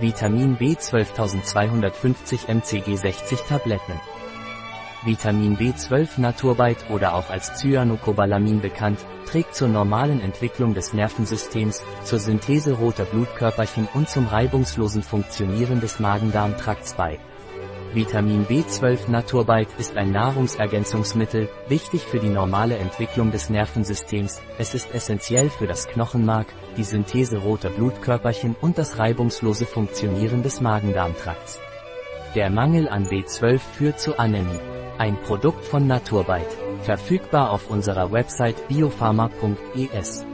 Vitamin B 12250 mcg 60 Tabletten. Vitamin B12 Naturbite oder auch als Cyanocobalamin bekannt, trägt zur normalen Entwicklung des Nervensystems, zur Synthese roter Blutkörperchen und zum reibungslosen Funktionieren des Magen-Darm-Trakts bei. Vitamin B12 Naturbite ist ein Nahrungsergänzungsmittel, wichtig für die normale Entwicklung des Nervensystems, es ist essentiell für das Knochenmark, die Synthese roter Blutkörperchen und das reibungslose Funktionieren des Magen-Darm-Trakts. Der Mangel an B12 führt zu Anämie. Ein Produkt von Naturbite. Verfügbar auf unserer Website biopharma.es.